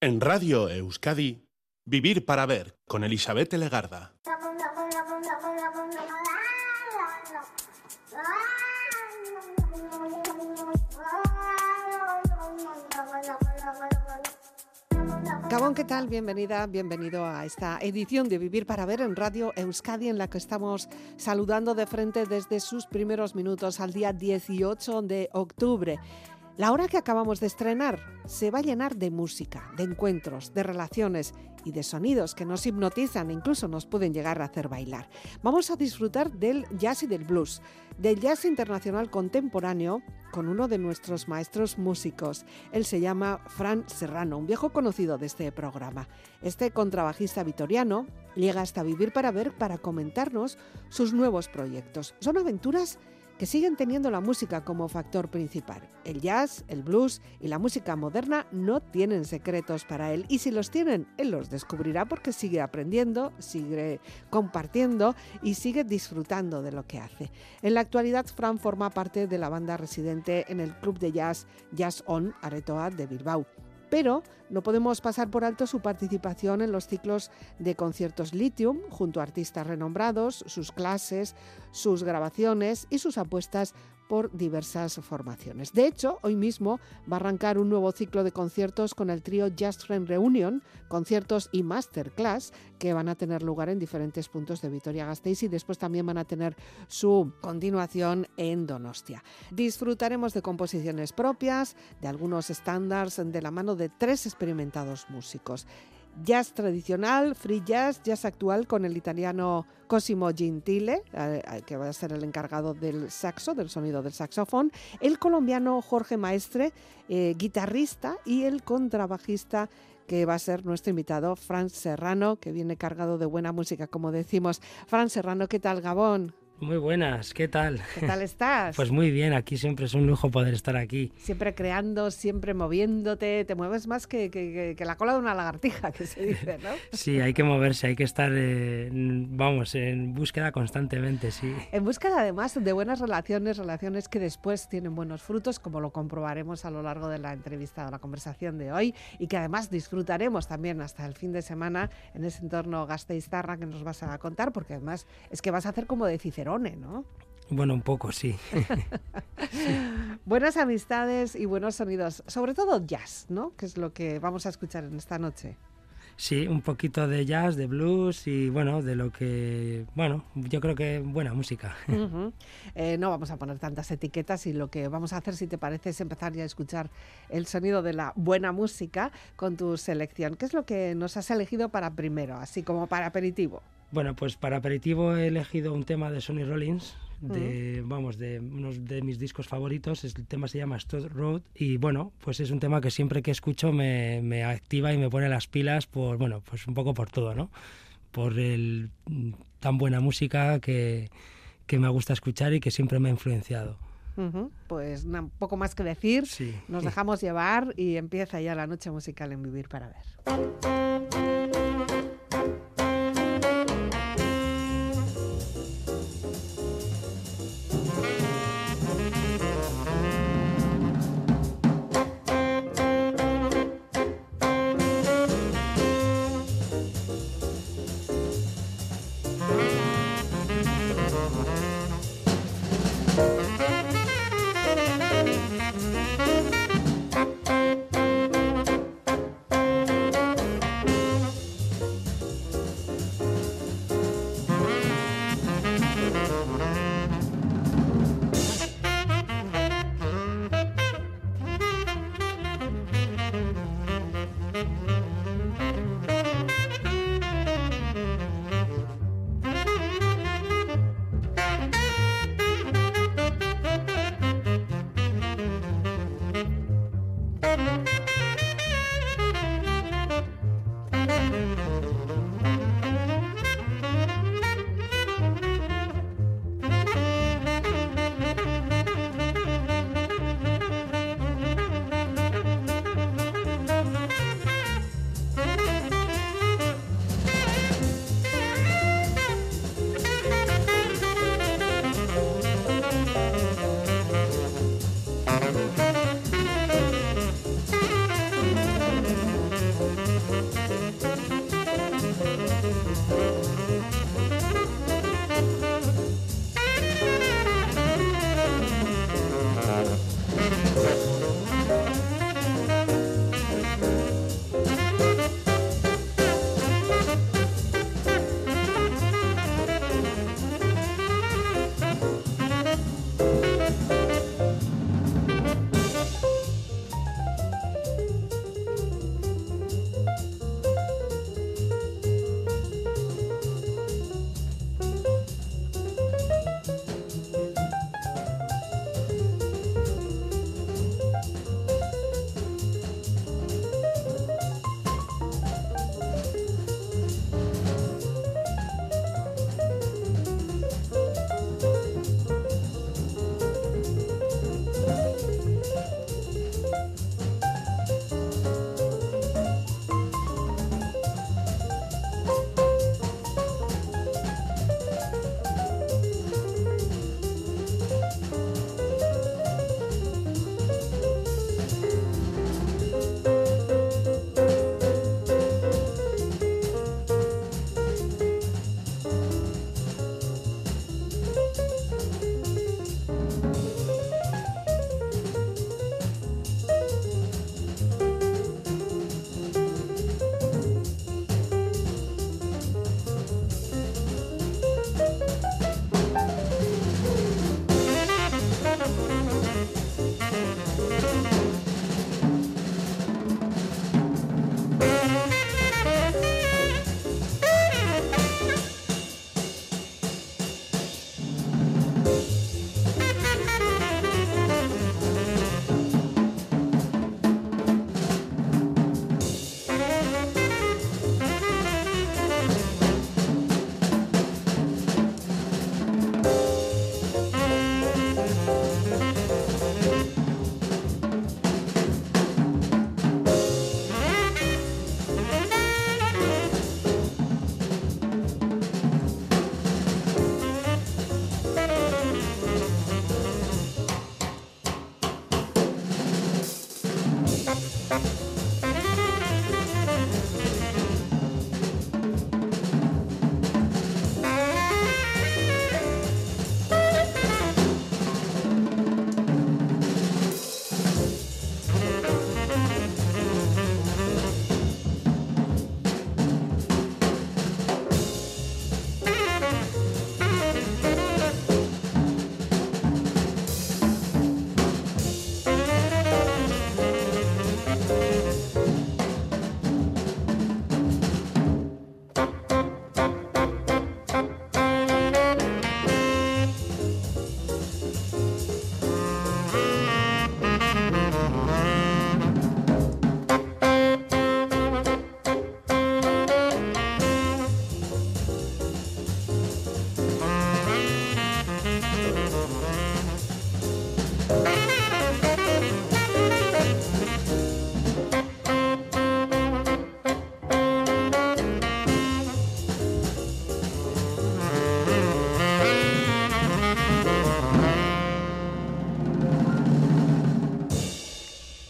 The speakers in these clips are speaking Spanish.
En Radio Euskadi, Vivir para Ver con Elizabeth Legarda. Gabón, ¿qué tal? Bienvenida, bienvenido a esta edición de Vivir para Ver en Radio Euskadi, en la que estamos saludando de frente desde sus primeros minutos al día 18 de octubre. La hora que acabamos de estrenar se va a llenar de música, de encuentros, de relaciones y de sonidos que nos hipnotizan e incluso nos pueden llegar a hacer bailar. Vamos a disfrutar del jazz y del blues, del jazz internacional contemporáneo con uno de nuestros maestros músicos. Él se llama Fran Serrano, un viejo conocido de este programa. Este contrabajista vitoriano llega hasta Vivir para Ver para comentarnos sus nuevos proyectos. Son aventuras que siguen teniendo la música como factor principal. El jazz, el blues y la música moderna no tienen secretos para él y si los tienen, él los descubrirá porque sigue aprendiendo, sigue compartiendo y sigue disfrutando de lo que hace. En la actualidad, Fran forma parte de la banda residente en el club de jazz Jazz On Aretoa de Bilbao pero no podemos pasar por alto su participación en los ciclos de conciertos Lithium junto a artistas renombrados, sus clases, sus grabaciones y sus apuestas por diversas formaciones. De hecho, hoy mismo va a arrancar un nuevo ciclo de conciertos con el trío Just Friend Reunion, conciertos y masterclass que van a tener lugar en diferentes puntos de Vitoria-Gasteiz y después también van a tener su continuación en Donostia. Disfrutaremos de composiciones propias, de algunos estándares de la mano de tres experimentados músicos jazz tradicional, free jazz, jazz actual con el italiano Cosimo Gentile, eh, eh, que va a ser el encargado del saxo, del sonido del saxofón, el colombiano Jorge Maestre, eh, guitarrista, y el contrabajista que va a ser nuestro invitado, Fran Serrano, que viene cargado de buena música, como decimos. Fran Serrano, ¿qué tal, Gabón? Muy buenas, ¿qué tal? ¿Qué tal estás? Pues muy bien, aquí siempre es un lujo poder estar aquí. Siempre creando, siempre moviéndote, te mueves más que, que, que la cola de una lagartija, que se dice, ¿no? sí, hay que moverse, hay que estar, eh, vamos, en búsqueda constantemente, sí. En búsqueda además de buenas relaciones, relaciones que después tienen buenos frutos, como lo comprobaremos a lo largo de la entrevista o la conversación de hoy, y que además disfrutaremos también hasta el fin de semana en ese entorno gasteiztarra que nos vas a contar, porque además es que vas a hacer como de ¿no? Bueno, un poco, sí. Buenas amistades y buenos sonidos, sobre todo jazz, ¿no? Que es lo que vamos a escuchar en esta noche. Sí, un poquito de jazz, de blues y bueno, de lo que, bueno, yo creo que buena música. Eh, no vamos a poner tantas etiquetas y lo que vamos a hacer, si te parece, es empezar ya a escuchar el sonido de la buena música con tu selección. ¿Qué es lo que nos has elegido para primero, así como para aperitivo? Bueno, pues para aperitivo he elegido un tema de Sonny Rollins, de, vamos, de uno de mis discos favoritos. El tema se llama Stud Road y bueno, pues es un tema que siempre que escucho me, me, activa y me pone las pilas por, bueno, pues un poco por todo, ¿no? Por el tan buena música que, que me gusta escuchar y que siempre me ha influenciado. Pues un poco más que decir, nos dejamos llevar y empieza ya la noche musical en Vivir para Ver.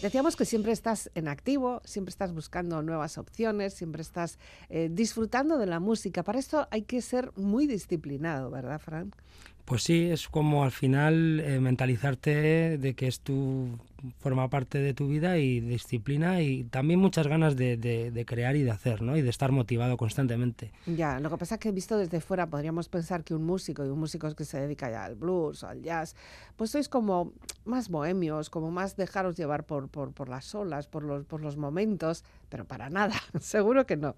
Decíamos que siempre estás en activo, siempre estás buscando nuevas opciones, siempre estás eh, disfrutando de la música. Para esto hay que ser muy disciplinado, ¿verdad, Fran? Pues sí, es como al final eh, mentalizarte de que es tu forma parte de tu vida y disciplina y también muchas ganas de, crear y de hacer, ¿no? Y de estar motivado constantemente. Ya, lo que pasa es que visto desde fuera podríamos pensar que un músico y un músico que se dedica ya al blues o al jazz, pues sois como más bohemios, como más dejaros llevar por, las olas, por los momentos, pero para nada, seguro que no.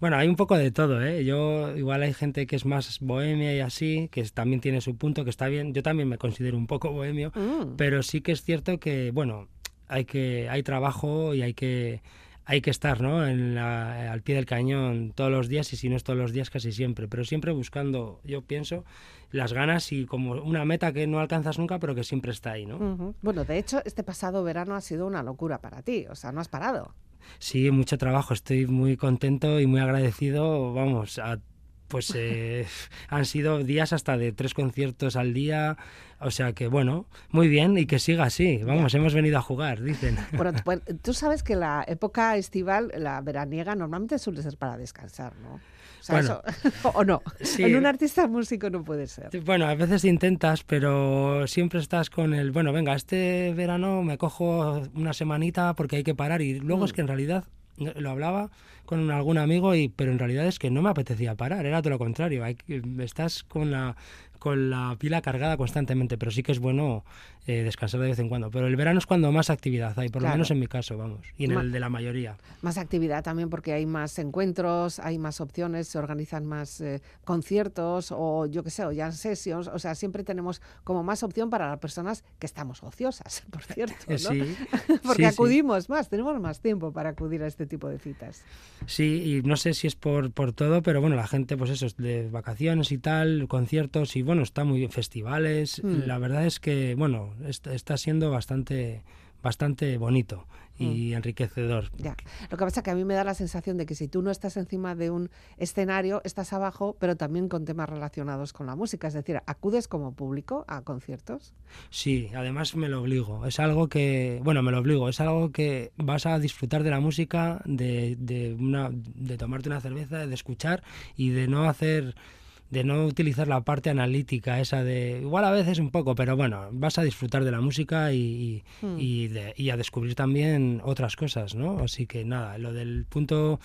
Bueno, hay un poco de todo, ¿eh? Yo, igual hay gente que es más bohemia y así, que también tiene su punto, que está bien. Yo también me considero un poco bohemio, mm. pero sí que es cierto que, bueno, hay que hay trabajo y hay que hay que estar ¿no? en al pie del cañón todos los días y si no es todos los días casi siempre, pero siempre buscando, yo pienso, las ganas y como una meta que no alcanzas nunca pero que siempre está ahí. ¿no? Bueno, de hecho, este pasado verano ha sido una locura para ti, o sea, no has parado. Sí, mucho trabajo. Estoy muy contento y muy agradecido. Vamos, pues eh, han sido días hasta de tres conciertos al día. O sea que bueno, muy bien y que siga así. Vamos, hemos venido a jugar, dicen. Bueno, tú sabes que la época estival, la veraniega, normalmente suele ser para descansar, ¿no? O, no. En un artista músico no puede ser. Bueno, a veces intentas, pero siempre estás con el, bueno, venga, este verano me cojo una semanita porque hay que parar. Y luego es mm. que en realidad lo hablaba con algún amigo y pero en realidad es que no me apetecía parar era todo lo contrario hay, estás con la con la pila cargada constantemente, pero sí que es bueno eh, descansar de vez en cuando. Pero el verano es cuando más actividad hay, por lo menos en mi caso, vamos, y en el de la mayoría. Más actividad también porque hay más encuentros, hay más opciones, se organizan más eh, conciertos o yo qué sé, o ya sessions, o sea, siempre tenemos como más opción para las personas que estamos ociosas, por cierto, ¿no? Sí, porque acudimos más, tenemos más tiempo para acudir a este tipo de citas. Sí, y no sé si es por, por todo, pero bueno, la gente, pues eso, de vacaciones y tal, conciertos y bueno, está muy bien, festivales. Mm. La verdad es que, bueno, está, siendo bastante, bastante bonito y mm. enriquecedor. Ya. Lo que pasa es que a mí me da la sensación de que si tú no estás encima de un escenario, estás abajo, pero también con temas relacionados con la música. Es decir, ¿acudes como público a conciertos? Sí, además me lo obligo. Es algo que, bueno, me lo obligo. Es algo que vas a disfrutar de la música, de, de, una, de tomarte una cerveza, de escuchar y de no hacer de no utilizar la parte analítica esa de igual a veces un poco pero bueno vas a disfrutar de la música y, hmm. y, a descubrir también otras cosas no así que nada lo del punto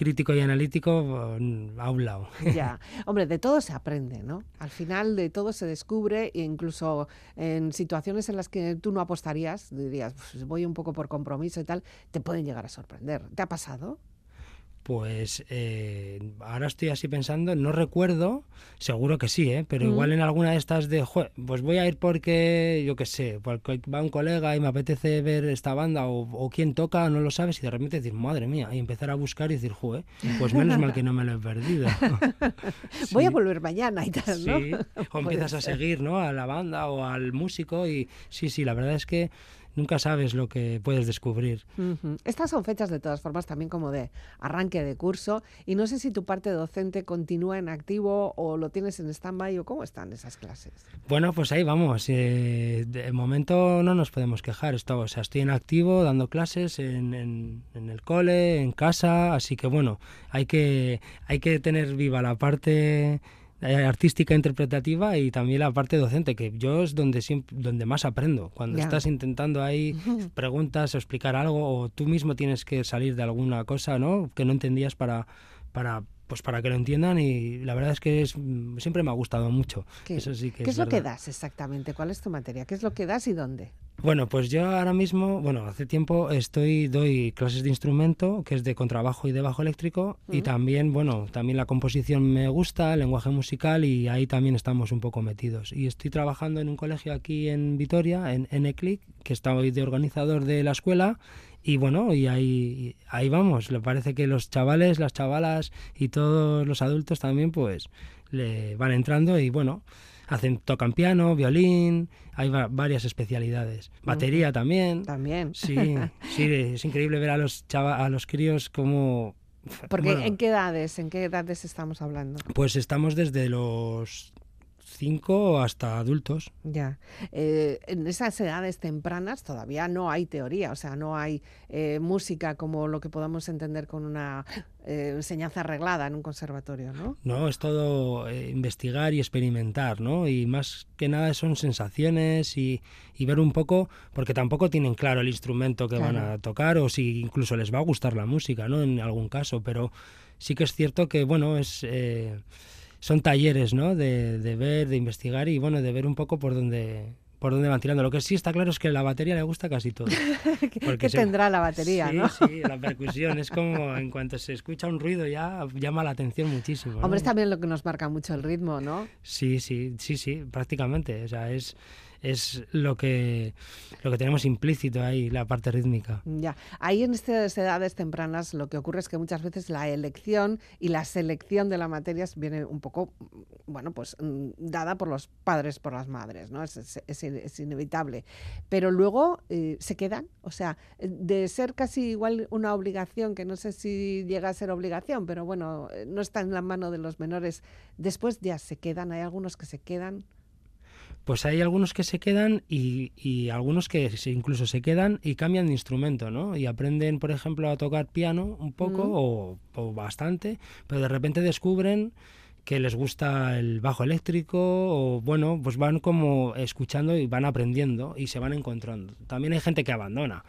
crítico y analítico mm, a un lado. Ya, hombre, de todo se aprende, ¿no? Al final de todo se descubre e incluso en situaciones en las que tú no apostarías, dirías, pues voy un poco por compromiso y tal, te pueden llegar a sorprender. ¿Te ha pasado? Pues eh, ahora estoy así pensando, no recuerdo, seguro que sí, ¿eh? pero igual en alguna de estas de, pues voy a ir porque, yo qué sé, porque va un colega y me apetece ver esta banda o, o quién toca, no lo sabes, y de repente decir, madre mía, y empezar a buscar y decir, joder, pues menos mal que no me lo he perdido. Voy a volver mañana y tal, ¿no? Sí, o empiezas a seguir, ¿no? A la banda o al músico y sí, sí, la verdad es que nunca sabes lo que puedes descubrir. Estas son fechas de todas formas también como de arranque de curso y no sé si tu parte docente continúa en activo o lo tienes en stand-by o cómo están esas clases. Bueno, pues ahí vamos. Eh, de momento no nos podemos quejar. Estoy, o sea, estoy en activo dando clases en, en, en, el cole, en casa, así que bueno, hay que, hay que tener viva la parte artística interpretativa y también la parte docente, que yo es donde siempre, donde más aprendo. Cuando estás intentando ahí preguntas o explicar algo, o tú mismo tienes que salir de alguna cosa, ¿no? Que no entendías para, para pues para que lo entiendan y la verdad es que es, siempre me ha gustado mucho. ¿Qué, Eso sí que ¿qué es, lo que das exactamente? ¿Cuál es tu materia? ¿Qué es lo que das y dónde? Bueno, pues yo ahora mismo, bueno, hace tiempo estoy doy clases de instrumento, que es de contrabajo y de bajo eléctrico, y también, bueno, también la composición me gusta, el lenguaje musical y ahí también estamos un poco metidos. Y estoy trabajando en un colegio aquí en Vitoria, en NECLIC, que está hoy de organizador de la escuela y bueno, y ahí, ahí vamos. Le parece que los chavales, las chavalas y todos los adultos también, pues le van entrando y bueno, hacen tocan piano, violín, hay varias especialidades. Batería también. También. Sí, sí, es increíble ver a los chava, a los críos como porque ¿en qué edades, en qué edades estamos hablando? Pues estamos desde los 5 hasta adultos. Ya. Eh, en esas edades tempranas todavía no hay teoría, o sea, no hay eh, música como lo que podamos entender con una eh, enseñanza arreglada en un conservatorio, ¿no? No, es todo investigar y experimentar, ¿no? Y más que nada son sensaciones y, ver un poco, porque tampoco tienen claro el instrumento que van a tocar o si incluso les va a gustar la música, ¿no? En algún caso, pero sí que es cierto que, bueno, es son talleres, ¿no? De, de, ver, de investigar y bueno, de ver un poco por dónde por dónde van tirando. Lo que sí está claro es que la batería le gusta casi todo. ¿Qué tendrá la batería, sí, no? Sí, la percusión. Es como en cuanto se escucha un ruido ya llama la atención muchísimo. Hombre, es también lo que nos marca mucho el ritmo, ¿no? Sí, sí, sí, sí, prácticamente. O sea, es es lo que, lo que tenemos implícito ahí, la parte rítmica. Ya, ahí en estas edades tempranas lo que ocurre es que muchas veces la elección y la selección de las materias viene un poco, bueno, pues mm, dada por los padres, por las madres, ¿no? Es, es, inevitable. Pero luego eh, se quedan, o sea, de ser casi igual una obligación, que no sé si llega a ser obligación, pero bueno, eh, no está en la mano de los menores, después ya se quedan, hay algunos que se quedan pues hay algunos que se quedan y, algunos que incluso se quedan y cambian de instrumento, ¿no? Y aprenden, por ejemplo, a tocar piano un poco o, bastante, pero de repente descubren que les gusta el bajo eléctrico o bueno, pues van como escuchando y van aprendiendo y se van encontrando. También hay gente que abandona.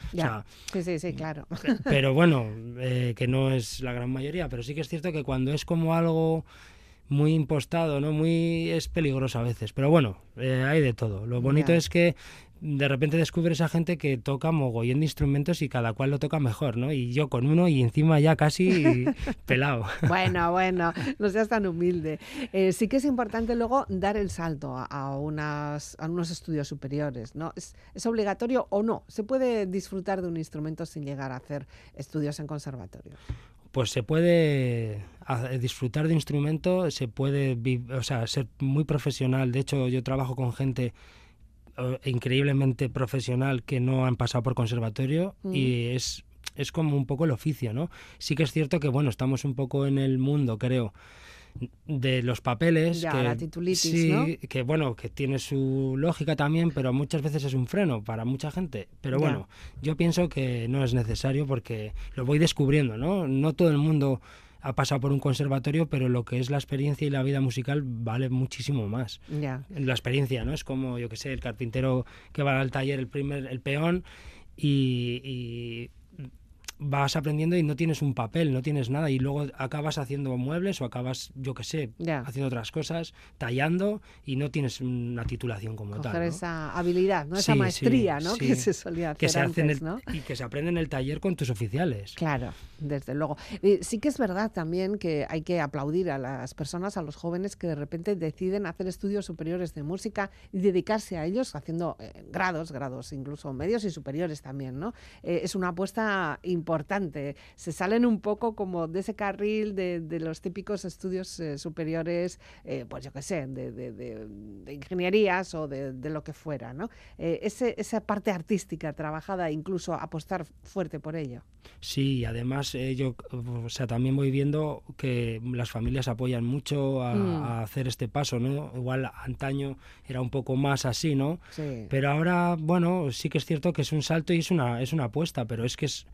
sí, sí, sí, claro. Pero bueno, eh, que no es la gran mayoría, pero sí que es cierto que cuando es como algo muy impostado, ¿no? Muy es peligroso a veces, pero bueno, eh, hay de todo. Lo bonito es que de repente descubres a gente que toca mogollón de instrumentos y cada cual lo toca mejor, ¿no? Y yo con uno y encima ya casi pelado. Bueno, bueno, no seas tan humilde. Eh, sí que es importante luego dar el salto a, unas, a unos estudios superiores, ¿no? ¿Es, ¿Es, obligatorio o no? ¿Se puede disfrutar de un instrumento sin llegar a hacer estudios en conservatorio? Pues se puede disfrutar de instrumento, se puede o sea, ser muy profesional. De hecho, yo trabajo con gente increíblemente profesional que no han pasado por conservatorio y mm. es, es como un poco el oficio, ¿no? Sí que es cierto que, bueno, estamos un poco en el mundo, creo, de los papeles que, la titulitis, sí, que bueno, que tiene su lógica también, pero muchas veces es un freno para mucha gente. Pero bueno, yo pienso que no es necesario porque lo voy descubriendo, ¿no? No todo el mundo ha pasado por un conservatorio, pero lo que es la experiencia y la vida musical vale muchísimo más. Ya. La experiencia, ¿no? Es como, yo que sé, el carpintero que va al taller, el primer, el peón, y vas aprendiendo y no tienes un papel, no tienes nada y luego acabas haciendo muebles o acabas, yo qué sé, haciendo otras cosas, tallando y no tienes una titulación como tal. esa habilidad, ¿no? esa maestría ¿no? que se solía hacer que se antes, Y que se aprende en el taller con tus oficiales. Claro, desde luego. sí que es verdad también que hay que aplaudir a las personas, a los jóvenes que de repente deciden hacer estudios superiores de música y dedicarse a ellos haciendo eh, grados, grados incluso medios y superiores también, ¿no? Eh, es una apuesta importante. Se salen un poco como de ese carril de, los típicos estudios eh, superiores, eh, pues yo qué sé, de, ingenierías o de, lo que fuera, ¿no? Eh, esa parte artística trabajada, incluso apostar fuerte por ello. Sí, además yo, o sea, también voy viendo que las familias apoyan mucho a, mm. a, hacer este paso, ¿no? Igual antaño era un poco más así, ¿no? Sí. Pero ahora, bueno, sí que es cierto que es un salto y es una, es una apuesta, pero es que es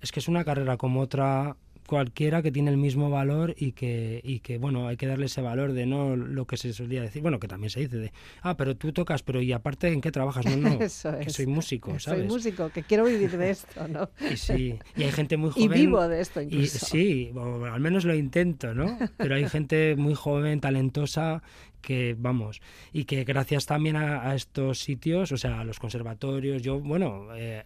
es que es una carrera como otra cualquiera que tiene el mismo valor y que, y que, bueno, hay que darle ese valor de no lo que se solía decir, bueno, que también se dice de, ah, pero tú tocas, pero y aparte en qué trabajas, no, no, Eso que soy músico, ¿sabes? Soy músico, que quiero vivir de esto, ¿no? Y sí, y hay gente muy joven. Y vivo de esto incluso. Y, sí, o al menos lo intento, ¿no? Pero hay gente muy joven, talentosa, que vamos, y que gracias también a, estos sitios, o sea, a los conservatorios, yo, bueno, eh,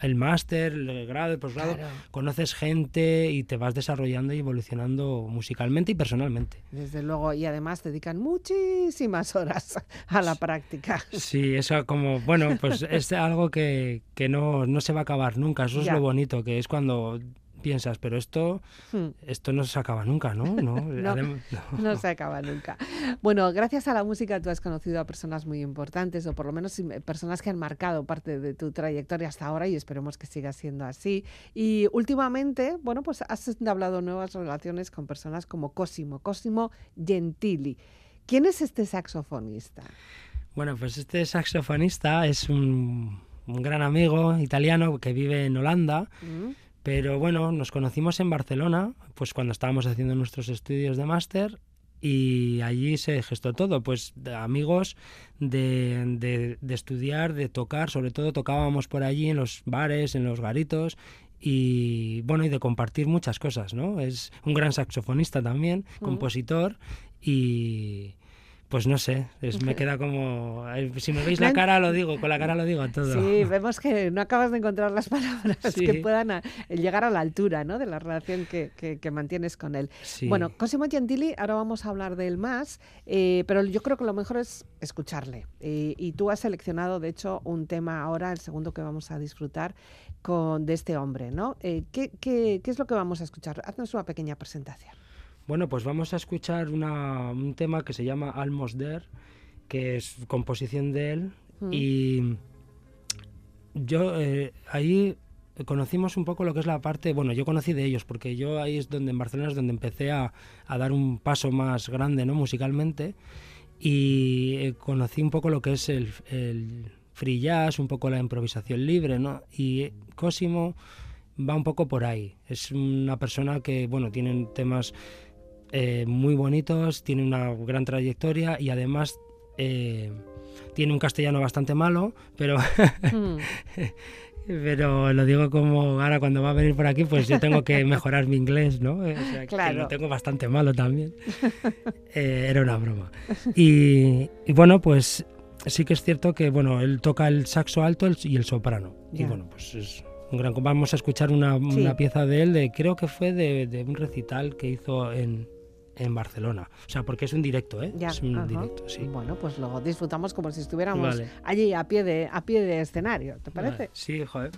el máster, el grado, el posgrado, conoces gente y te vas desarrollando y evolucionando musicalmente y personalmente. Desde luego, y además dedican muchísimas horas a la práctica. Sí, eso como, bueno, pues es algo que, que no, no se va a acabar nunca, eso es lo bonito, que es cuando piensas, pero esto, hmm. esto no se acaba nunca, ¿no? No, se acaba nunca. Bueno, gracias a la música tú has conocido a personas muy importantes, o por lo menos personas que han marcado parte de tu trayectoria hasta ahora y esperemos que siga siendo así. Y últimamente, bueno, pues has hablado nuevas relaciones con personas como Cosimo, Cosimo Gentili. ¿Quién es este saxofonista? Bueno, pues este saxofonista es un, gran amigo italiano que vive en Holanda. Mm. Pero bueno, nos conocimos en Barcelona, pues cuando estábamos haciendo nuestros estudios de máster y allí se gestó todo, pues amigos de, de, estudiar, de tocar, sobre todo tocábamos por allí en los bares, en los garitos y bueno, y de compartir muchas cosas, ¿no? Es un gran saxofonista también, compositor y, pues no sé, me queda como... Eh, si me veis la cara lo digo, con la cara lo digo todo. Sí, vemos que no acabas de encontrar las palabras que puedan llegar a la altura ¿no? de la relación que, que, mantienes con él. Bueno, Cosimo Gentili, ahora vamos a hablar de él más, eh, pero yo creo que lo mejor es escucharle. y tú has seleccionado, de hecho, un tema ahora, el segundo que vamos a disfrutar, con, de este hombre. ¿no? Eh, ¿qué, qué, qué es lo que vamos a escuchar? Haznos una pequeña presentación. Bueno, pues vamos a escuchar un tema que se llama Almost There, que es composición de él. Mm. Y yo eh, ahí conocimos un poco lo que es la parte, bueno, yo conocí de ellos, porque yo ahí es donde en Barcelona es donde empecé a, dar un paso más grande, ¿no? Musicalmente. Y eh, conocí un poco lo que es el, el free jazz, un poco la improvisación libre, ¿no? Y Cosimo va un poco por ahí. Es una persona que, bueno, tiene temas eh, muy bonitos, tiene una gran trayectoria y además eh, tiene un castellano bastante malo, pero... Hmm. pero lo digo como ahora cuando va a venir por aquí, pues yo tengo que mejorar mi inglés, ¿no? claro. que lo tengo bastante malo también. Eh, era una broma. Y, bueno, pues sí que es cierto que bueno, él toca el saxo alto y el soprano. Y bueno, pues es un gran. Vamos a escuchar una, pieza de él, de creo que fue de un recital que hizo en, en Barcelona. O sea, porque es un directo, ¿eh? es un directo, sí. Bueno, pues lo disfrutamos como si estuviéramos allí a pie de a pie de escenario, ¿te parece? Sí, joder.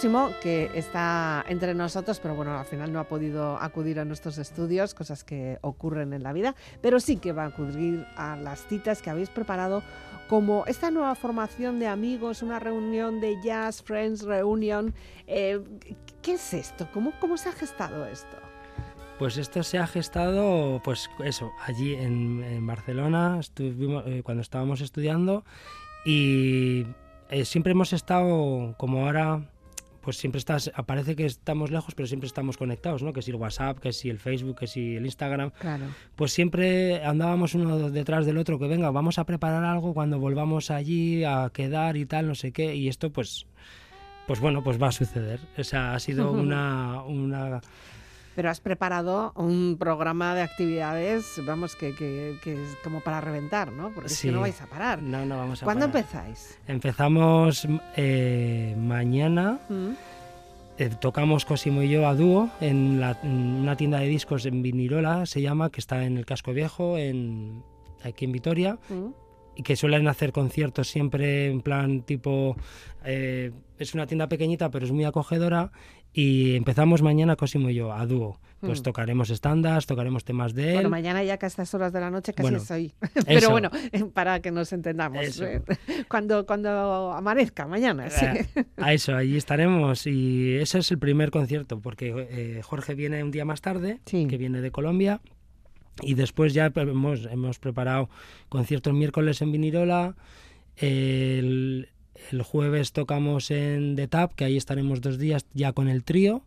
Que está entre nosotros, pero bueno, al final no ha podido acudir a nuestros estudios, cosas que ocurren en la vida, pero sí que va a acudir a las citas que habéis preparado como esta nueva formación de amigos, una reunión de jazz, Friends Reunion. Eh, ¿Qué es esto? ¿Cómo, ¿Cómo se ha gestado esto? Pues esto se ha gestado, pues eso, allí en, Barcelona, eh, cuando estábamos estudiando y eh, siempre hemos estado como ahora pues siempre estás, aparece que estamos lejos, pero siempre estamos conectados, ¿no? Que si el WhatsApp, que si el Facebook, que si el Instagram. Claro. Pues siempre andábamos uno detrás del otro, que venga, vamos a preparar algo cuando volvamos allí a quedar y tal, no sé qué. Y esto, pues, pues bueno, pues va a suceder. O sea, ha sido una, una pero has preparado un programa de actividades, vamos, que, que, es como para reventar, ¿no? Porque si no vais a parar. No, no vamos a ¿Cuándo empezáis? Empezamos eh, mañana. Mm. Eh, tocamos Cosimo y yo a dúo en, una tienda de discos en Vinirola, se llama, que está en el Casco Viejo, en, aquí en Vitoria. Mm. Y que suelen hacer conciertos siempre en plan tipo... Eh, es una tienda pequeñita, pero es muy acogedora y empezamos mañana Cosimo y yo, a dúo. Pues mm. tocaremos estándares, tocaremos temas de él. Bueno, mañana ya que a estas horas de la noche casi estoy. Pero bueno, para que nos entendamos. Cuando, cuando amanezca, mañana. Sí. A eso, allí estaremos. Y ese es el primer concierto, porque eh, Jorge viene un día más tarde, que viene de Colombia. Y después ya hemos, hemos preparado conciertos miércoles en Vinirola. El, el jueves tocamos en The Tap, que ahí estaremos dos días ya con el trío,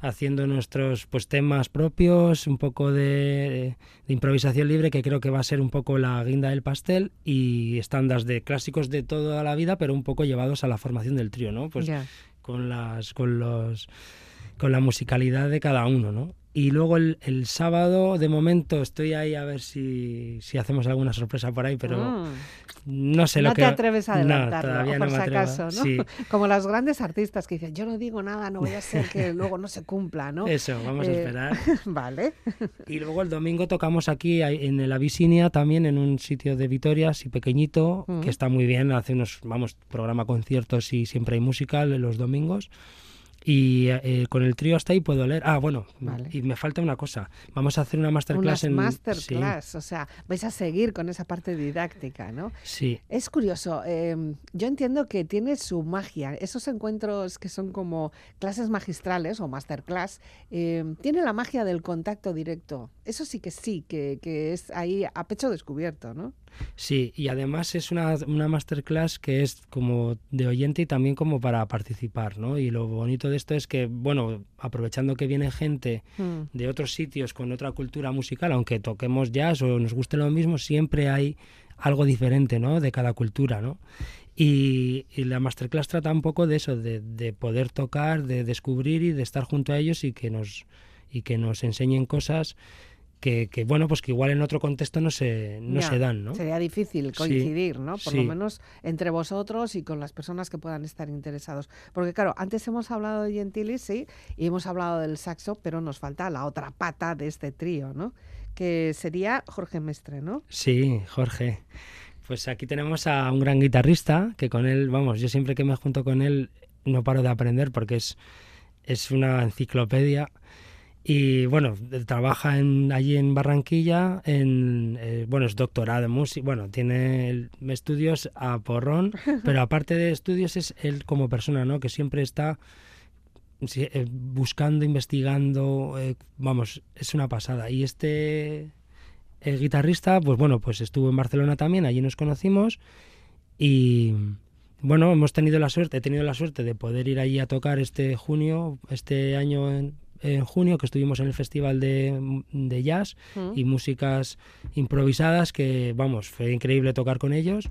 haciendo nuestros pues, temas propios, un poco de, improvisación libre, que creo que va a ser un poco la guinda del pastel, y estándares de clásicos de toda la vida, pero un poco llevados a la formación del trío, ¿no? Pues con las, con los con la musicalidad de cada uno, ¿no? Y luego el, el, sábado, de momento, estoy ahí a ver si, si hacemos alguna sorpresa por ahí, pero mm. no sé lo que... No te atreves a adelantarlo, por si acaso, ¿no? Como los grandes artistas que dicen, yo no digo nada, no voy a ser que luego no se cumpla, ¿no? Eso, vamos a eh, esperar. vale. Y luego el domingo tocamos aquí en el Avisinia, también en un sitio de Vitoria, así pequeñito, que mm. está muy bien, hace unos, vamos, programa conciertos y siempre hay música los domingos. Y eh, con el trío hasta ahí puedo leer. Ah, bueno, y me falta una cosa. Vamos a hacer una masterclass en... masterclass, o sea, vais a seguir con esa parte didáctica, ¿no? Sí. Es curioso, em, yo entiendo que tiene su magia. Esos encuentros que son como clases magistrales o masterclass, eh, tiene la magia del contacto directo. Eso sí que sí, que, que es ahí a pecho descubierto, ¿no? Sí, y además es una, una, masterclass que es como de oyente y también como para participar, ¿no? Y lo bonito de esto es que, bueno, aprovechando que viene gente mm. de otros sitios con otra cultura musical, aunque toquemos jazz o nos guste lo mismo, siempre hay algo diferente, ¿no? De cada cultura, ¿no? Y, y, la masterclass trata un poco de eso, de, de, poder tocar, de descubrir y de estar junto a ellos y que nos, y que nos enseñen cosas que, bueno, pues que igual en otro contexto no se, no se dan, ¿no? Sería difícil coincidir, ¿no? Por lo menos entre vosotros y con las personas que puedan estar interesados. Porque claro, antes hemos hablado de Gentilis, sí, y hemos hablado del saxo, pero nos falta la otra pata de este trío, ¿no? Que sería Jorge Mestre, ¿no? Sí, Jorge. Pues aquí tenemos a un gran guitarrista, que con él, vamos, yo siempre que me junto con él no paro de aprender porque es, es una enciclopedia y bueno, trabaja en, allí en Barranquilla, en, eh, bueno, es doctorado en música, bueno, tiene estudios a porrón, pero aparte de estudios es él como persona, ¿no? Que siempre está eh, buscando, investigando, eh, vamos, es una pasada. Y este guitarrista, pues bueno, pues estuvo en Barcelona también, allí nos conocimos y bueno, hemos tenido la suerte, he tenido la suerte de poder ir allí a tocar este junio, este año en, en junio que estuvimos en el Festival de, Jazz y músicas improvisadas que, vamos, fue increíble tocar con ellos.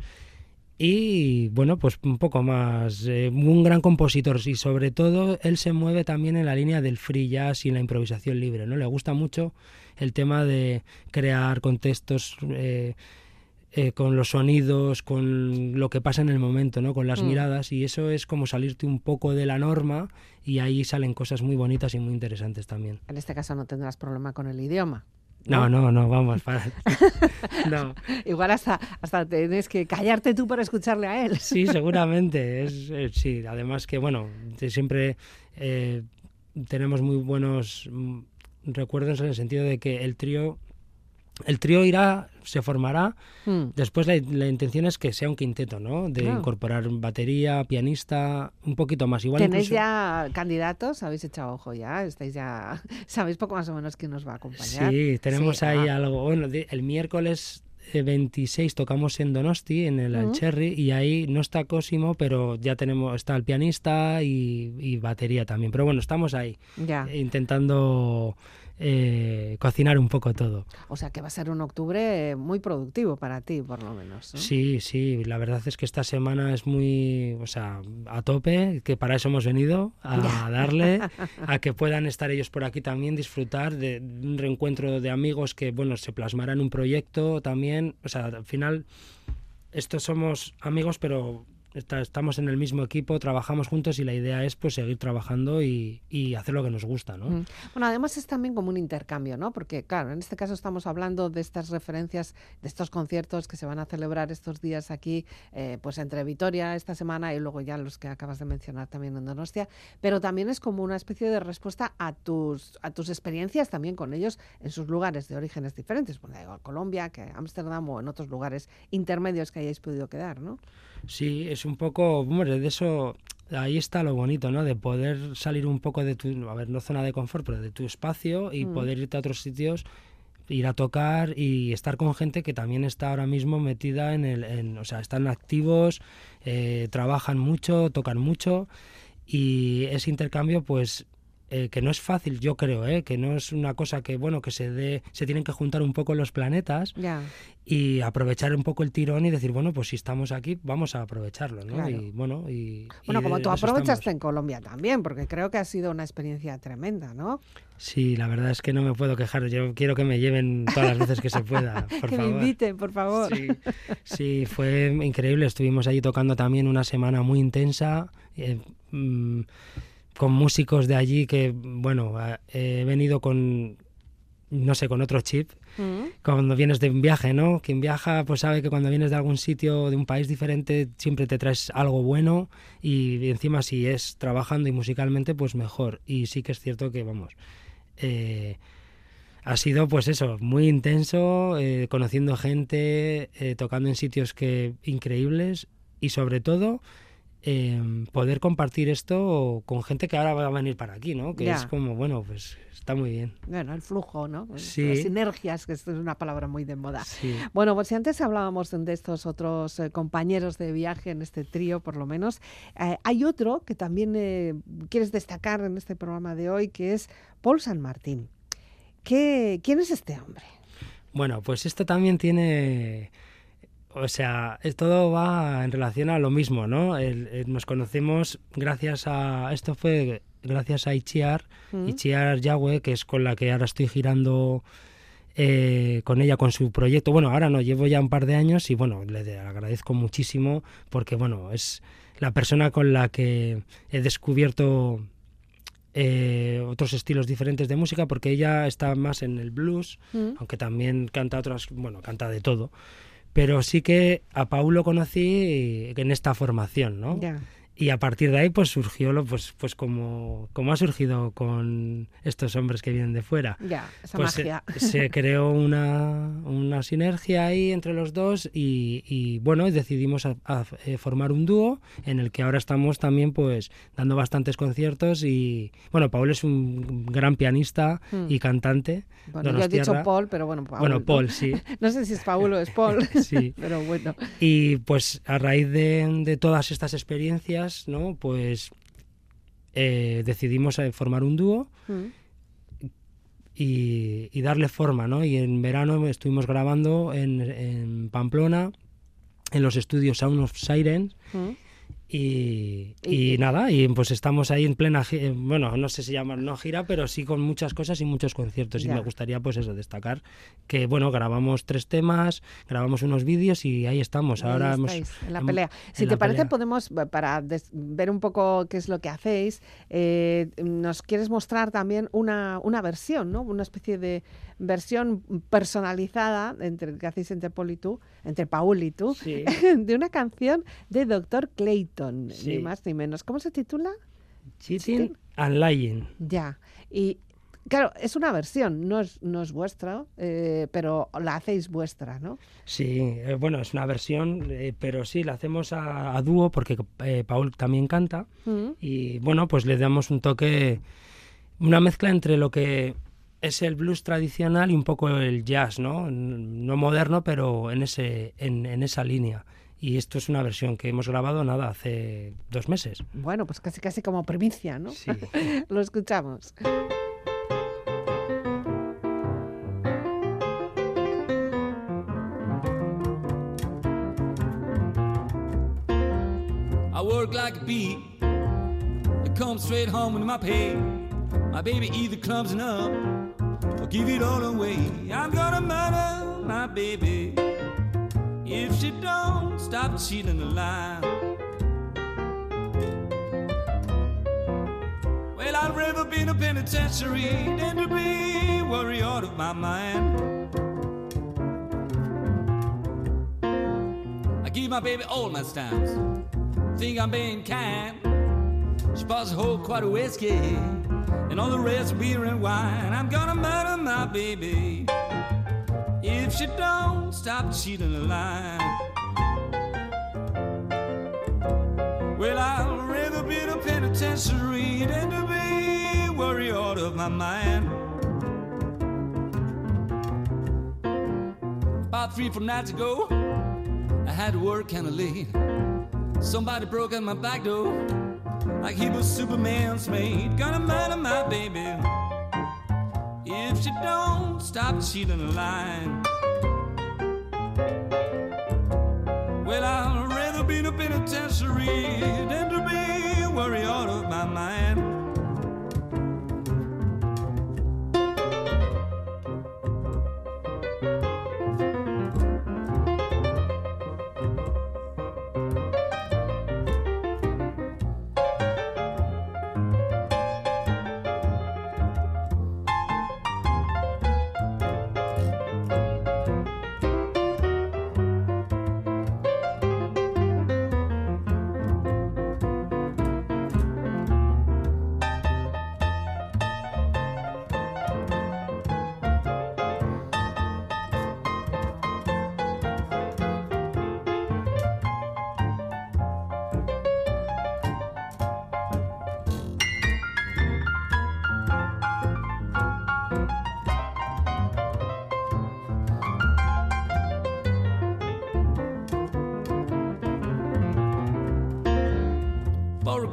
Y bueno, pues un poco más, eh, un gran compositor y sobre todo él se mueve también en la línea del free jazz y la improvisación libre, ¿no? Le gusta mucho el tema de crear contextos eh, eh, con los sonidos, con lo que pasa en el momento, ¿no? con las mm. miradas, y eso es como salirte un poco de la norma y ahí salen cosas muy bonitas y muy interesantes también. En este caso no tendrás problema con el idioma. No, no, no, vamos, para. no. Igual hasta, hasta tienes que callarte tú para escucharle a él. Sí, seguramente. Es, sí, además que, bueno, siempre eh, tenemos muy buenos mm, recuerdos en el sentido de que el trío el trío irá, se formará. Hmm. Después la, intención es que sea un quinteto, ¿no? De incorporar batería, pianista, un poquito más. Igual ¿Tenéis ya candidatos? ¿Habéis echado ojo ya? ¿Estáis ya... ¿Sabéis poco más o menos quién nos va a acompañar? Sí, tenemos ahí ah. algo. Bueno, el miércoles 26 eh, tocamos en Donosti, en el Cherry, y ahí no está Cosimo, pero ya tenemos, está el pianista y, y batería también. Pero bueno, estamos ahí, ya. intentando eh, cocinar un poco todo. O sea que va a ser un octubre muy productivo para ti, por lo menos. Sí, sí, la verdad es que esta semana es muy, o sea, a tope, que para eso hemos venido, a darle, a que puedan estar ellos por aquí también, disfrutar de un reencuentro de amigos que, bueno, se plasmará en un proyecto también. O sea, al final, estos somos amigos, pero estamos en el mismo equipo, trabajamos juntos y la idea es pues seguir trabajando y, hacer lo que nos gusta, ¿no? Mm. Bueno, además es también como un intercambio, ¿no? Porque claro, en este caso estamos hablando de estas referencias, de estos conciertos que se van a celebrar estos días aquí, eh, pues entre Vitoria esta semana y luego ya los que acabas de mencionar también en Donostia, pero también es como una especie de respuesta a tus, a tus experiencias también con ellos en sus lugares de orígenes diferentes, bueno, a Colombia, que Ámsterdam o en otros lugares intermedios que hayáis podido quedar, ¿no? Sí, es un poco, hombre, de eso, ahí está lo bonito, ¿no? De poder salir un poco de tu, a ver, no zona de confort, pero de tu espacio y mm. poder irte a otros sitios, ir a tocar y estar con gente que también está ahora mismo metida en el, en, o sea, están activos, eh, trabajan mucho, tocan mucho y ese intercambio, pues eh, que no es fácil, yo creo, ¿eh? que no es una cosa que, bueno, que se dé, se tienen que juntar un poco los planetas y aprovechar un poco el tirón y decir, bueno, pues si estamos aquí, vamos a aprovecharlo, ¿no? Y bueno, y, bueno como tú aprovechaste en Colombia también, porque creo que ha sido una experiencia tremenda, ¿no? Sí, la verdad es que no me puedo quejar. Yo quiero que me lleven todas las veces que se pueda, por que me inviten, por favor. Sí, fue increíble. Estuvimos allí tocando también una semana muy intensa. Eh, mm, con músicos de allí que, bueno, he venido con, no sé, con otro chip. Mm. Cuando vienes de un viaje, ¿no? Quien viaja pues sabe que cuando vienes de algún sitio, de un país diferente, siempre te traes algo bueno y encima si es trabajando y musicalmente, pues mejor. Y sí que es cierto que, vamos, eh, ha sido pues eso, muy intenso, eh, conociendo gente, eh, tocando en sitios que increíbles y sobre todo Em, poder compartir esto con gente que ahora va a venir para aquí, ¿no? Que es como, bueno, pues está muy bien. Bueno, el flujo, ¿no? Sí. Las sinergias, que esto es una palabra muy de moda. Sí. Bueno, pues si antes hablábamos de estos otros eh, compañeros de viaje en este trío, por lo menos, eh, hay otro que también eh, quieres destacar en este programa de hoy, que es Paul San Martín. ¿Qué, ¿Quién es este hombre? Bueno, pues esto también tiene o sea, todo va en relación a lo mismo, ¿no? nos conocemos gracias a... Esto fue gracias a Ichiar, mm. Ichiar Yahweh, que es con la que ahora estoy girando eh, con ella, con su proyecto. Bueno, ahora no, llevo ya un par de años y bueno, le agradezco muchísimo porque, bueno, es la persona con la que he descubierto eh, otros estilos diferentes de música porque ella está más en el blues, mm. aunque también canta otras, bueno, canta de todo. Pero sí que a Paulo conocí en esta formación, ¿no? Y a partir de ahí pues surgió lo pues pues como como ha surgido con estos hombres que vienen de fuera. Ya esa pues magia. Se, creó una, una sinergia ahí entre los dos y, y bueno decidimos a, eh, formar un dúo en el que ahora estamos también pues dando bastantes conciertos y bueno Paul es un gran pianista hmm. y cantante bueno yo he dicho Paul pero bueno Paul, bueno Paul sí. No sé si es Paul o es Paul sí. pero bueno. Y pues a raíz de, de todas estas experiencias ¿no? Pues eh, decidimos eh, formar un dúo mm. y, darle forma, ¿no? Y en verano estuvimos grabando en, Pamplona, en los estudios Sound of Sirens, mm. Y, y, nada, y pues estamos ahí en plena, bueno, no sé si llama no gira, pero sí con muchas cosas y muchos conciertos. Y me gustaría pues eso, destacar que, bueno, grabamos tres temas, grabamos unos vídeos y ahí estamos. Ahora hemos, en la pelea. Si te parece, podemos, para ver un poco qué es lo que hacéis, eh, nos quieres mostrar también una, una versión, ¿no? Una especie de versión personalizada entre que hacéis entre Paul y tú, entre Paul y tú, de una canción de Dr. Clayton, ni más ni menos. ¿Cómo se titula? Cheating and Lying. Ya. Y Claro, es una versión, no es, no es vuestra, eh, pero la hacéis vuestra, ¿no? Sí, eh, bueno, es una versión, eh, pero sí, la hacemos a, dúo porque Paul también canta mm. y bueno, pues le damos un toque, una mezcla entre lo que es el blues tradicional y un poco el jazz, ¿no? No moderno, pero en, ese, en, en esa línea. Y esto es una versión que hemos grabado, nada, hace dos meses. Bueno, pues casi casi como primicia, ¿no? Sí. Lo escuchamos. I work like a bee. I come straight home with my pay. My baby either clumsing up or give it all away. I'm gonna murder my baby if she don't stop cheating the line. Well, I'd rather be in a penitentiary than to be worried out of my mind. I give my baby all my stamps. Think I'm being kind. She pours a whole quart of whiskey and all the rest beer and wine. I'm gonna murder my baby if she don't stop cheating the line. Well, I'd rather be a penitentiary than to be worried out of my mind. About three, four nights ago, I had to work kinda late. Somebody broke in my back door like he was Superman's mate. Gonna murder my baby if she don't stop cheating the line. Well, I'd rather be in a penitentiary than to be worried out of my mind.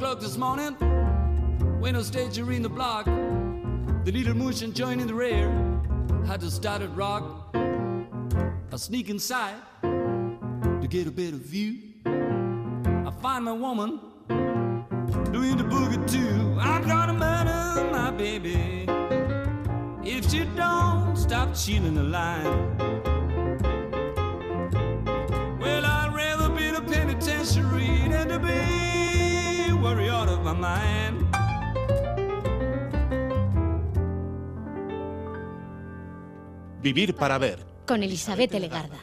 This morning. When I stayed in the block, the little motion joining the rear. Had to start at rock. I sneak inside to get a better view. I find my woman doing the boogie too. I'm gonna murder my baby if she don't stop cheating the line. Vivir para ver. Con Elizabeth Legarda.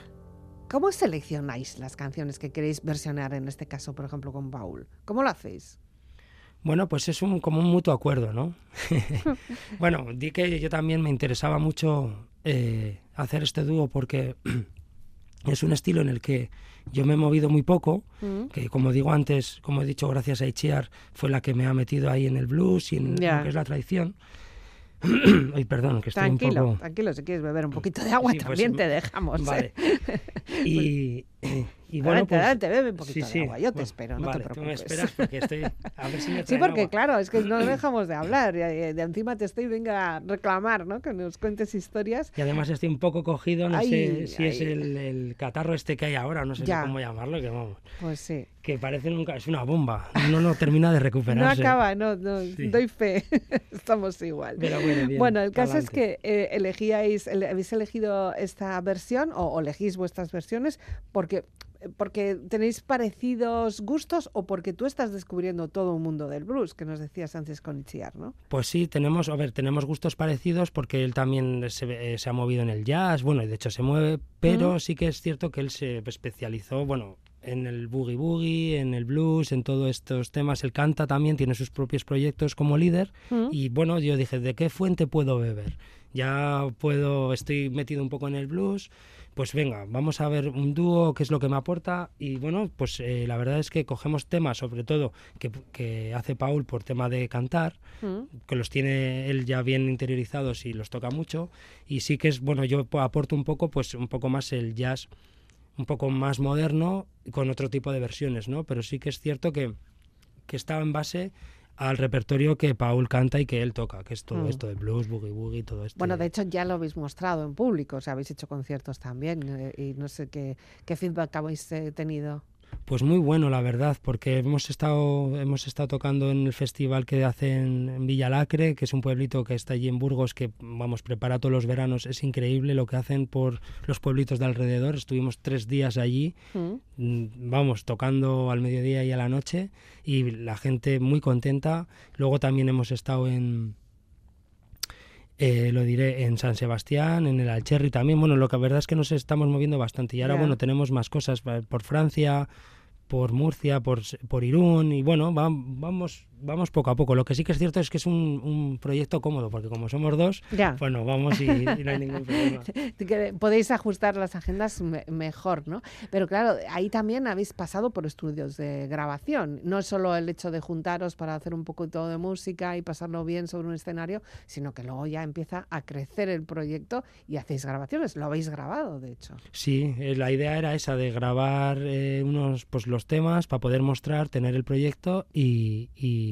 ¿Cómo seleccionáis las canciones que queréis versionar, en este caso, por ejemplo, con Paul? ¿Cómo lo hacéis? Bueno, pues es un, como un mutuo acuerdo, ¿no? bueno, di que yo también me interesaba mucho eh, hacer este dúo porque es un estilo en el que yo me he movido muy poco, mm. que como digo antes, como he dicho, gracias a Ichiar, fue la que me ha metido ahí en el blues y en lo que es la tradición. Ay, perdón, que estoy tranquilo, un poco... Tranquilo, si quieres beber un poquito de agua pues también te dejamos. ¿eh? Vale. y, y bueno, adelante, pues, adelante, bebe un poquito sí, de sí. agua. Yo te Bueno, espero, no vale, te tú preocupes. me esperas porque estoy... A ver si me Sí, porque agua. claro, es que no dejamos de hablar. De encima te estoy, venga a reclamar, ¿no? Que nos cuentes historias. Y además estoy un poco cogido, no Ay, sé si es ay. el, el catarro este que hay ahora, no sé Ya. cómo llamarlo, que vamos, Pues sí. que parece nunca, es una bomba, no no termina de No recuperarse. acaba, no, no, Sí. doy fe. Estamos igual. Pero bueno, bien, Bueno, el caso es pa'lante. que eh, elegíais, ele- habéis elegido esta versión o, o elegís vuestras versiones porque, porque tenéis parecidos gustos o porque tú estás descubriendo todo un mundo del blues, que nos decías antes con Itziar, ¿no? Pues sí, tenemos, a ver, tenemos gustos parecidos porque él también se, eh, se ha movido en el jazz, bueno, y de hecho se mueve, pero sí que es cierto que él se especializó, bueno, en el boogie boogie, en el blues, en todos estos temas. Él canta también, tiene sus propios proyectos como líder Mm. y bueno, yo dije, ¿de qué fuente puedo beber? Ya puedo, estoy metido un poco en el blues, pues venga, vamos a ver un dúo, qué es lo que me aporta. Y bueno, pues eh, la verdad es que cogemos temas, sobre todo que, que hace Paul por tema de cantar, Mm. que los tiene él ya bien interiorizados y los toca mucho. Y sí que es bueno yo po- aporto un poco pues un poco más el jazz un poco más moderno con otro tipo de versiones no pero sí que es cierto que que está en base al repertorio que Paul canta y que él toca que es todo Mm. esto de blues boogie woogie todo esto Bueno, de hecho ya lo habéis mostrado en público, o sea, habéis hecho conciertos también eh, y no sé qué, qué feedback habéis eh, tenido. Pues muy bueno, la verdad, porque hemos estado, hemos estado tocando en el festival que hacen en Villalacre, que es un pueblito que está allí en Burgos, que vamos, prepara todos los veranos. Es increíble lo que hacen por los pueblitos de alrededor. Estuvimos tres días allí, Mm. vamos, tocando al mediodía y a la noche, y la gente muy contenta. Luego también hemos estado en, eh, lo diré, en San Sebastián, en el Alcherri también. Bueno, lo que la verdad es que nos estamos moviendo bastante. Y ahora, bueno, tenemos más cosas eh, por Francia, por Murcia, por, por Irún. Y bueno, va- vamos, vamos poco a poco. Lo que sí que es cierto es que es un, un proyecto cómodo, porque como somos dos, Ya. bueno, vamos y, y no hay ningún problema. podéis ajustar las agendas me- mejor, ¿no? Pero claro, ahí también habéis pasado por estudios de grabación. No solo el hecho de juntaros para hacer un poquito de música y pasarlo bien sobre un escenario, sino que luego ya empieza a crecer el proyecto y hacéis grabaciones. Lo habéis grabado, de hecho. Sí, eh, la idea era esa de grabar eh, unos pues los temas para poder mostrar, tener el proyecto y, y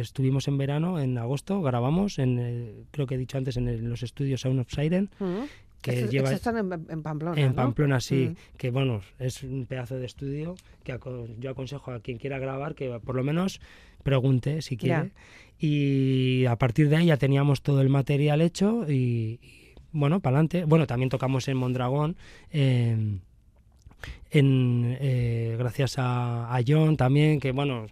estuvimos en verano, en agosto, grabamos en el- creo que he dicho antes en el- los estudios Sound of Siren, Mm. que Estos- lleva estos están en, en Pamplona, en ¿no? Pamplona sí, Mm. que bueno, es un pedazo de estudio que aco- yo aconsejo a quien quiera grabar que por lo menos pregunte si quiere. Y a partir de ahí ya teníamos todo el material hecho y, y, bueno, para adelante. Bueno, también tocamos en Mondragón. en- en, eh, gracias a, a John también, que bueno,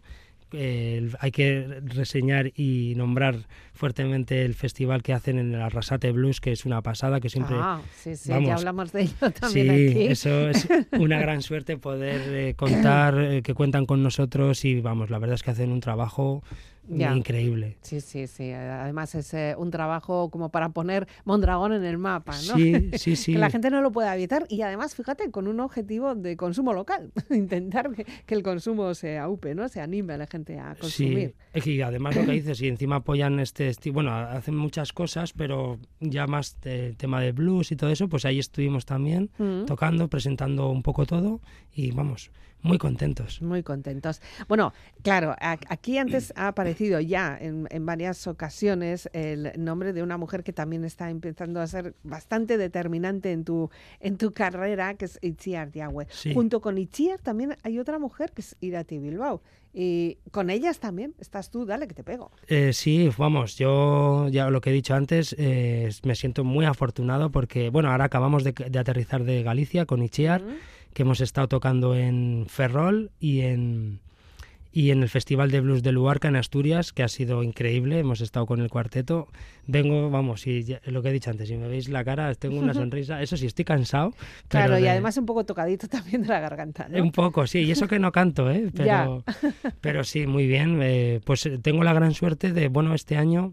eh, hay que reseñar y nombrar fuertemente el festival que hacen en el Arrasate Blues, que es una pasada, que siempre Ah, sí, sí, ya vamos. hablamos de ello también sí, aquí. eso es una gran suerte poder eh, contar eh, que cuentan con nosotros y vamos, la verdad es que hacen un trabajo Ya. increíble. Sí, sí, sí. Además es eh, un trabajo como para poner Mondragón en el mapa, ¿no? Sí, sí, sí. que la gente no lo pueda evitar y además, fíjate, con un objetivo de consumo local, intentar que, que el consumo se aupe, ¿no? Se anime a la gente a consumir. Sí, y además lo que dices, y encima apoyan este estilo, bueno, hacen muchas cosas, pero ya más el tema de blues y todo eso, pues ahí estuvimos también Mm. tocando, presentando un poco todo y vamos, muy contentos. Muy contentos. Bueno, claro, aquí antes ha aparecido ya en, en varias ocasiones el nombre de una mujer que también está empezando a ser bastante determinante en tu, en tu carrera, que es Itziar Diagüe. Sí. Junto con Itziar también hay otra mujer que es Irati Bilbao. Y con ellas también estás tú, dale que te pego. Eh, sí, vamos, yo ya lo que he dicho antes, eh, me siento muy afortunado porque, bueno, ahora acabamos de, de aterrizar de Galicia con Ichiar, Mm. Que hemos estado tocando en Ferrol y en, y en el Festival de Blues de Luarca en Asturias, que ha sido increíble, hemos estado con el cuarteto. Vengo, vamos, y ya- lo que he dicho antes, si me veis la cara, tengo una sonrisa, eso sí, estoy cansado. pero Claro, y de- además un poco tocadito también de la garganta, ¿no? un poco, sí, y eso que no canto, ¿eh? Pero, pero sí, muy bien. eh, pues eh, tengo la gran suerte de, bueno, este año,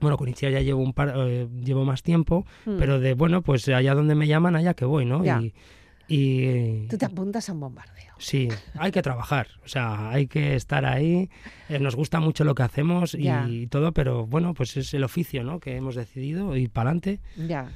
bueno, con Itzia ya llevo un par, eh, llevo más tiempo, Mm. pero de, bueno, pues allá donde me llaman, allá que voy, ¿no? Ya. Y, y Tú te apuntas a un bombardeo. sí, hay que trabajar, o sea, hay que estar ahí. eh, nos gusta mucho lo que hacemos y todo, pero bueno, pues es el oficio, ¿no? Que hemos decidido y para adelante. Ya.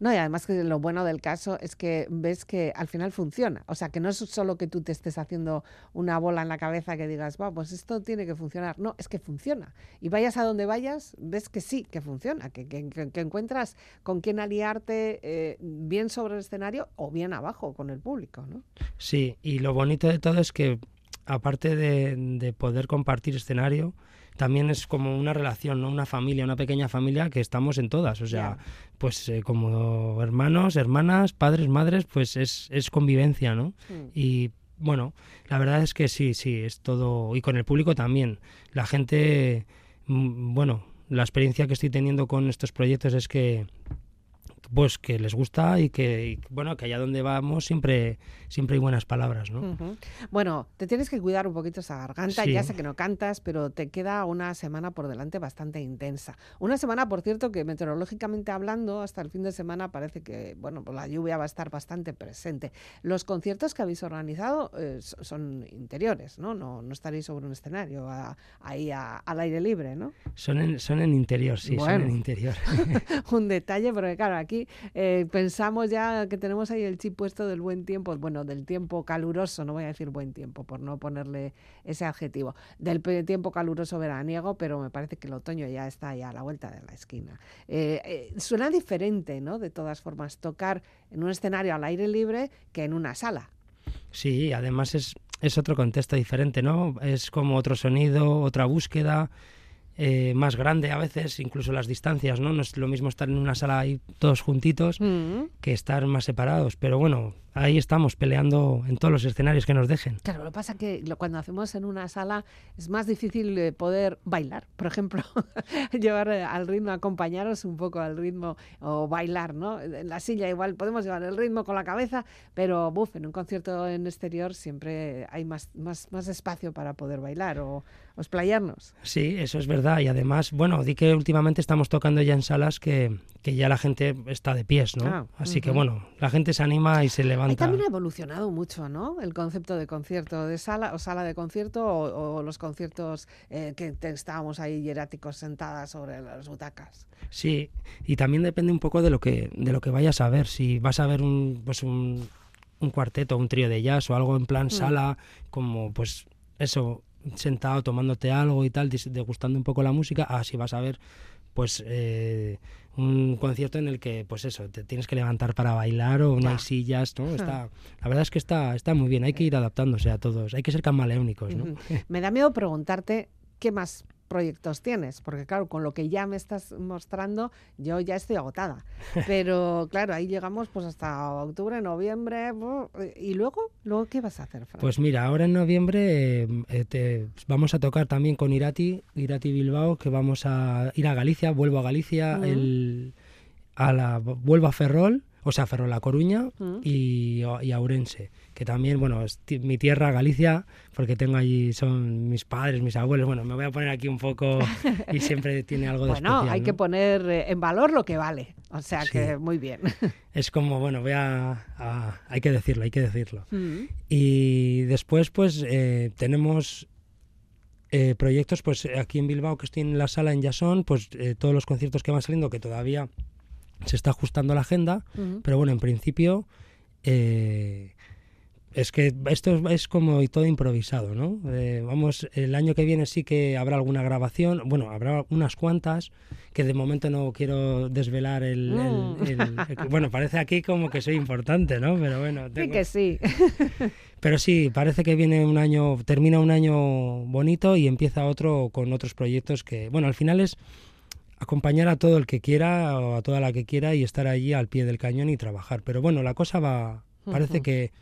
No, y además que lo bueno del caso es que ves que al final funciona. O sea, que no es solo que tú te estés haciendo una bola en la cabeza que digas, va, pues esto tiene que funcionar. No, es que funciona. Y vayas a donde vayas, ves que sí, que funciona, que, encuentras con quién aliarte eh, bien sobre el escenario o bien abajo con el público, ¿no? Sí, y lo bonito de todo es que aparte de poder compartir escenario, también es como una relación, ¿no? Una familia, una pequeña familia que estamos en todas. O sea, pues eh, como hermanos, hermanas, padres, madres, pues es, es convivencia, ¿no? Y bueno, la verdad es que sí, sí, es todo. Y con el público también. La gente, mm, bueno, la experiencia que estoy teniendo con estos proyectos es que pues que les gusta y que bueno que allá donde vamos siempre siempre hay buenas palabras no bueno te tienes que cuidar un poquito esa garganta. Ya sé que no cantas pero te queda una semana por delante bastante intensa. Una semana por cierto que meteorológicamente hablando hasta el fin de semana parece que bueno pues la lluvia va a estar bastante presente. Los conciertos que habéis organizado eh, son interiores no no no estaréis sobre un escenario ahí al aire libre no son en, son en interior sí son en interior. Un detalle porque claro aquí eh, pensamos ya que tenemos ahí el chip puesto del buen tiempo, bueno, del tiempo caluroso, no voy a decir buen tiempo por no ponerle ese adjetivo, del tiempo caluroso veraniego, pero me parece que el otoño ya está ya a la vuelta de la esquina. Eh, eh, suena diferente, ¿no? De todas formas, tocar en un escenario al aire libre que en una sala. Sí, además es, es otro contexto diferente, ¿no? Es como otro sonido, otra búsqueda. Eh, más grande a veces, incluso las distancias, ¿no? No es lo mismo estar en una sala ahí todos juntitos mm. que estar más separados. Pero bueno, ahí estamos peleando en todos los escenarios que nos dejen. Claro, lo que pasa es que cuando hacemos en una sala es más difícil eh, poder bailar, por ejemplo, llevar eh, al ritmo, acompañaros un poco al ritmo o bailar, ¿no? En la silla igual podemos llevar el ritmo con la cabeza, pero buf, en un concierto en exterior siempre hay más, más, más espacio para poder bailar o, o explayarnos. Sí, eso es verdad. Y además, bueno, di que últimamente estamos tocando ya en salas que, que ya la gente está de pies, ¿no? Ah, Así que bueno, la gente se anima y se levanta. Ahí también ha evolucionado mucho, ¿no? El concepto de concierto de sala o sala de concierto o, los conciertos eh, que estábamos ahí hieráticos sentadas sobre las butacas. Sí, y también depende un poco de lo que de lo que vayas a ver. Si vas a ver un pues un, un cuarteto, un trío de jazz o algo en plan mm. sala, como pues eso, sentado tomándote algo y tal, degustando un poco la música, así vas a ver pues eh, un concierto en el que pues eso te tienes que levantar para bailar o no hay sillas no está la verdad es que está está muy bien hay que ir adaptándose a todos hay que ser camaleónicos no me da miedo preguntarte qué más proyectos tienes, porque claro, con lo que ya me estás mostrando, yo ya estoy agotada. Pero claro, ahí llegamos pues hasta octubre, noviembre, y luego, luego ¿qué vas a hacer? Pues mira, ahora en noviembre eh, vamos a tocar también con Irati, Irati Bilbao, que vamos a ir a Galicia, vuelvo a Galicia, el, a la, vuelvo a Ferrol o sea, Ferrol La Coruña y, y, Aurense, que también, bueno, es mi tierra, Galicia, porque tengo allí, son mis padres, mis abuelos, bueno, me voy a poner aquí un poco y siempre tiene algo de bueno, Bueno, hay que poner eh, en valor lo que vale, o sea que muy bien. es como, bueno, voy a, hay que decirlo, hay que decirlo. Mm. Y después, pues, eh, tenemos eh, proyectos, pues aquí en Bilbao, que estoy en la sala en Yasón, pues todos los conciertos que van saliendo, que todavía se está ajustando la agenda, pero bueno, en principio eh, es que esto es, como todo improvisado, ¿no? Eh, vamos, el año que viene sí que habrá alguna grabación, bueno, habrá unas cuantas, que de momento no quiero desvelar el... Mm. bueno, parece aquí como que soy importante, ¿no? Pero bueno... Sí que sí. Pero sí, parece que viene un año, termina un año bonito y empieza otro con otros proyectos que, bueno, al final es acompañar a todo el que quiera o a toda la que quiera y estar allí al pie del cañón y trabajar. Pero bueno, la cosa va, parece que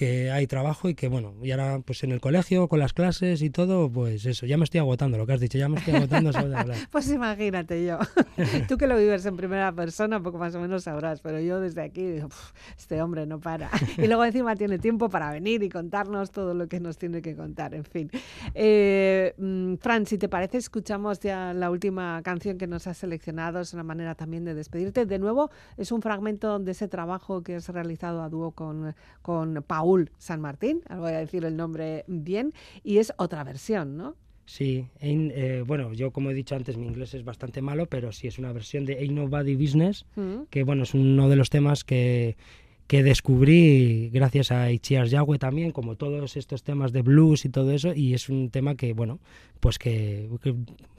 que hay trabajo y que bueno, y ahora pues en el colegio con las clases y todo, pues eso, ya me estoy agotando lo que has dicho, ya me estoy agotando pues imagínate yo, tú que lo vives en primera persona, poco más o menos sabrás, pero yo desde aquí digo, este hombre no para. y luego encima tiene tiempo para venir y contarnos todo lo que nos tiene que contar, en fin. Eh, mm, Fran, si te parece, escuchamos ya la última canción que nos has seleccionado, es una manera también de despedirte. De nuevo, es un fragmento de ese trabajo que has realizado a dúo con, con Paul San Martín, voy a decir el nombre bien, y es otra versión, ¿no? Sí, eh, bueno, yo como he dicho antes, mi inglés es bastante malo, pero sí es una versión de Ain't Nobody Business, mm. que bueno, es uno de los temas que, que descubrí gracias a Ichiar Yagüe también, como todos estos temas de blues y todo eso, y es un tema que, bueno, pues que,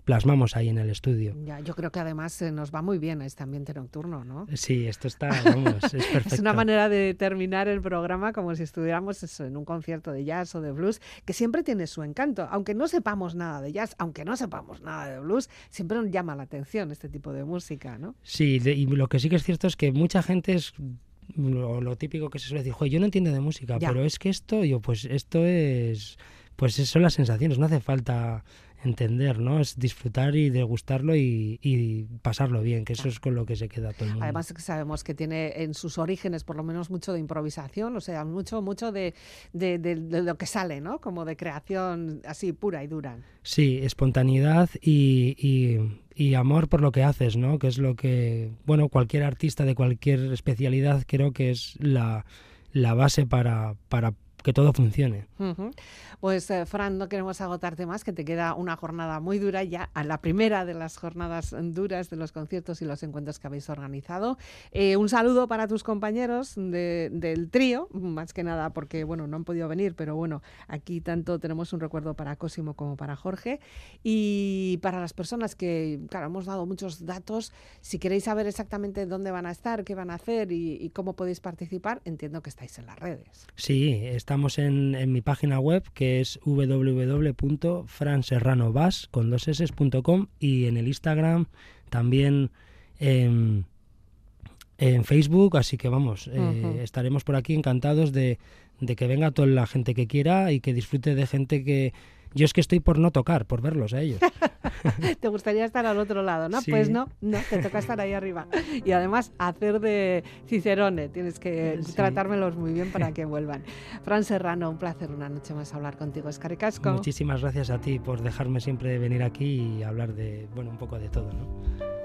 plasmamos ahí en el estudio. Ya, yo creo que además eh, nos va muy bien este ambiente nocturno, ¿no? Sí, esto está, vamos, es perfecto. es una manera de terminar el programa como si estuviéramos en un concierto de jazz o de blues, que siempre tiene su encanto, aunque no sepamos nada de jazz, aunque no sepamos nada de blues, siempre nos llama la atención este tipo de música, ¿no? Sí, y lo que sí que es cierto es que mucha gente es lo, típico que se suele decir, yo no entiendo de música, pero es que esto, yo, pues esto es, pues son las sensaciones, no hace falta entender, ¿no? Es disfrutar y degustarlo y, y, pasarlo bien, que eso es con lo que se queda todo el mundo. Además sabemos que tiene en sus orígenes por lo menos mucho de improvisación, o sea, mucho, mucho de, de, de, lo que sale, ¿no? Como de creación así pura y dura. Sí, espontaneidad y, y, y, amor por lo que haces, ¿no? Que es lo que, bueno, cualquier artista de cualquier especialidad creo que es la, la base para, para que todo funcione. Pues eh, Fran, no queremos agotarte más, que te queda una jornada muy dura ya, a la primera de las jornadas duras de los conciertos y los encuentros que habéis organizado. Eh, un saludo para tus compañeros del trío, más que nada porque bueno, no han podido venir, pero bueno, aquí tanto tenemos un recuerdo para Cosimo como para Jorge. Y para las personas que, claro, hemos dado muchos datos, si queréis saber exactamente dónde van a estar, qué van a hacer y, y cómo podéis participar, entiendo que estáis en las redes. Sí, está estamos en, en, mi página web que es www.franserranovas.com y en el Instagram también en, en Facebook, así que vamos, eh, estaremos por aquí encantados de, de que venga toda la gente que quiera y que disfrute de gente que yo es que estoy por no tocar, por verlos a ellos. te gustaría estar al otro lado, ¿no? Pues no, no, te toca estar ahí arriba. Y además hacer de Cicerone, tienes que tratármelos muy bien para que vuelvan. Fran Serrano, un placer una noche más hablar contigo, Escaricasco. Muchísimas gracias a ti por dejarme siempre venir aquí y hablar de, bueno, un poco de todo, ¿no?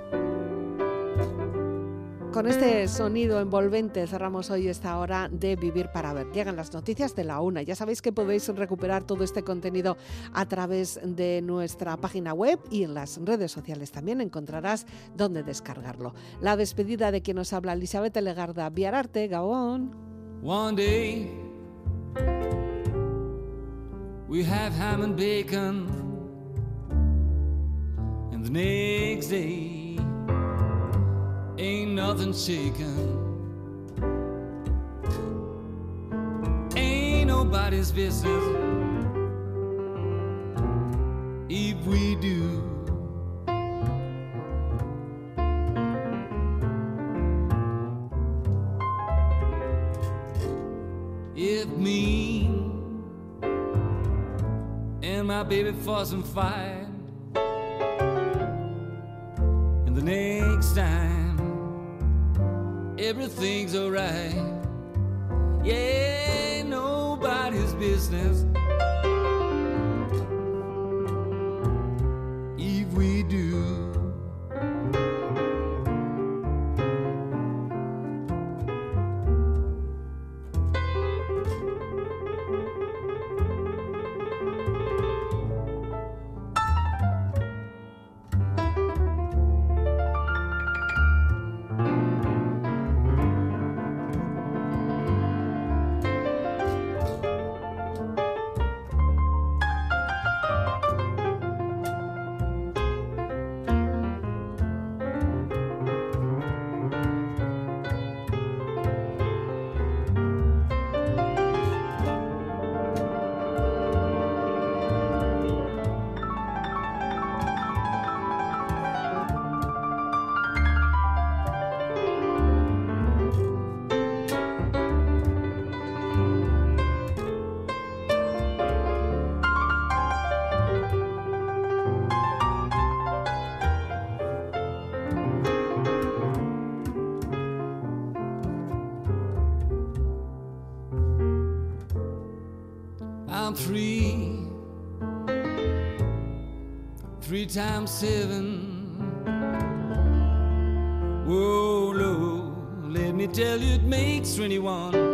Con este sonido envolvente cerramos hoy esta hora de Vivir para Ver. Llegan las noticias de la una. Ya sabéis que podéis recuperar todo este contenido a través de nuestra página web y en las redes sociales también encontrarás dónde descargarlo. La despedida de quien nos habla Elizabeth Legarda, Viararte, Gabón. One day we have ham and bacon and the next day ain't nothing shaking. Ain't nobody's business if we do. If me and my baby fuss and fight, things alright. Times seven. Whoa, low, let me tell you, it makes 21.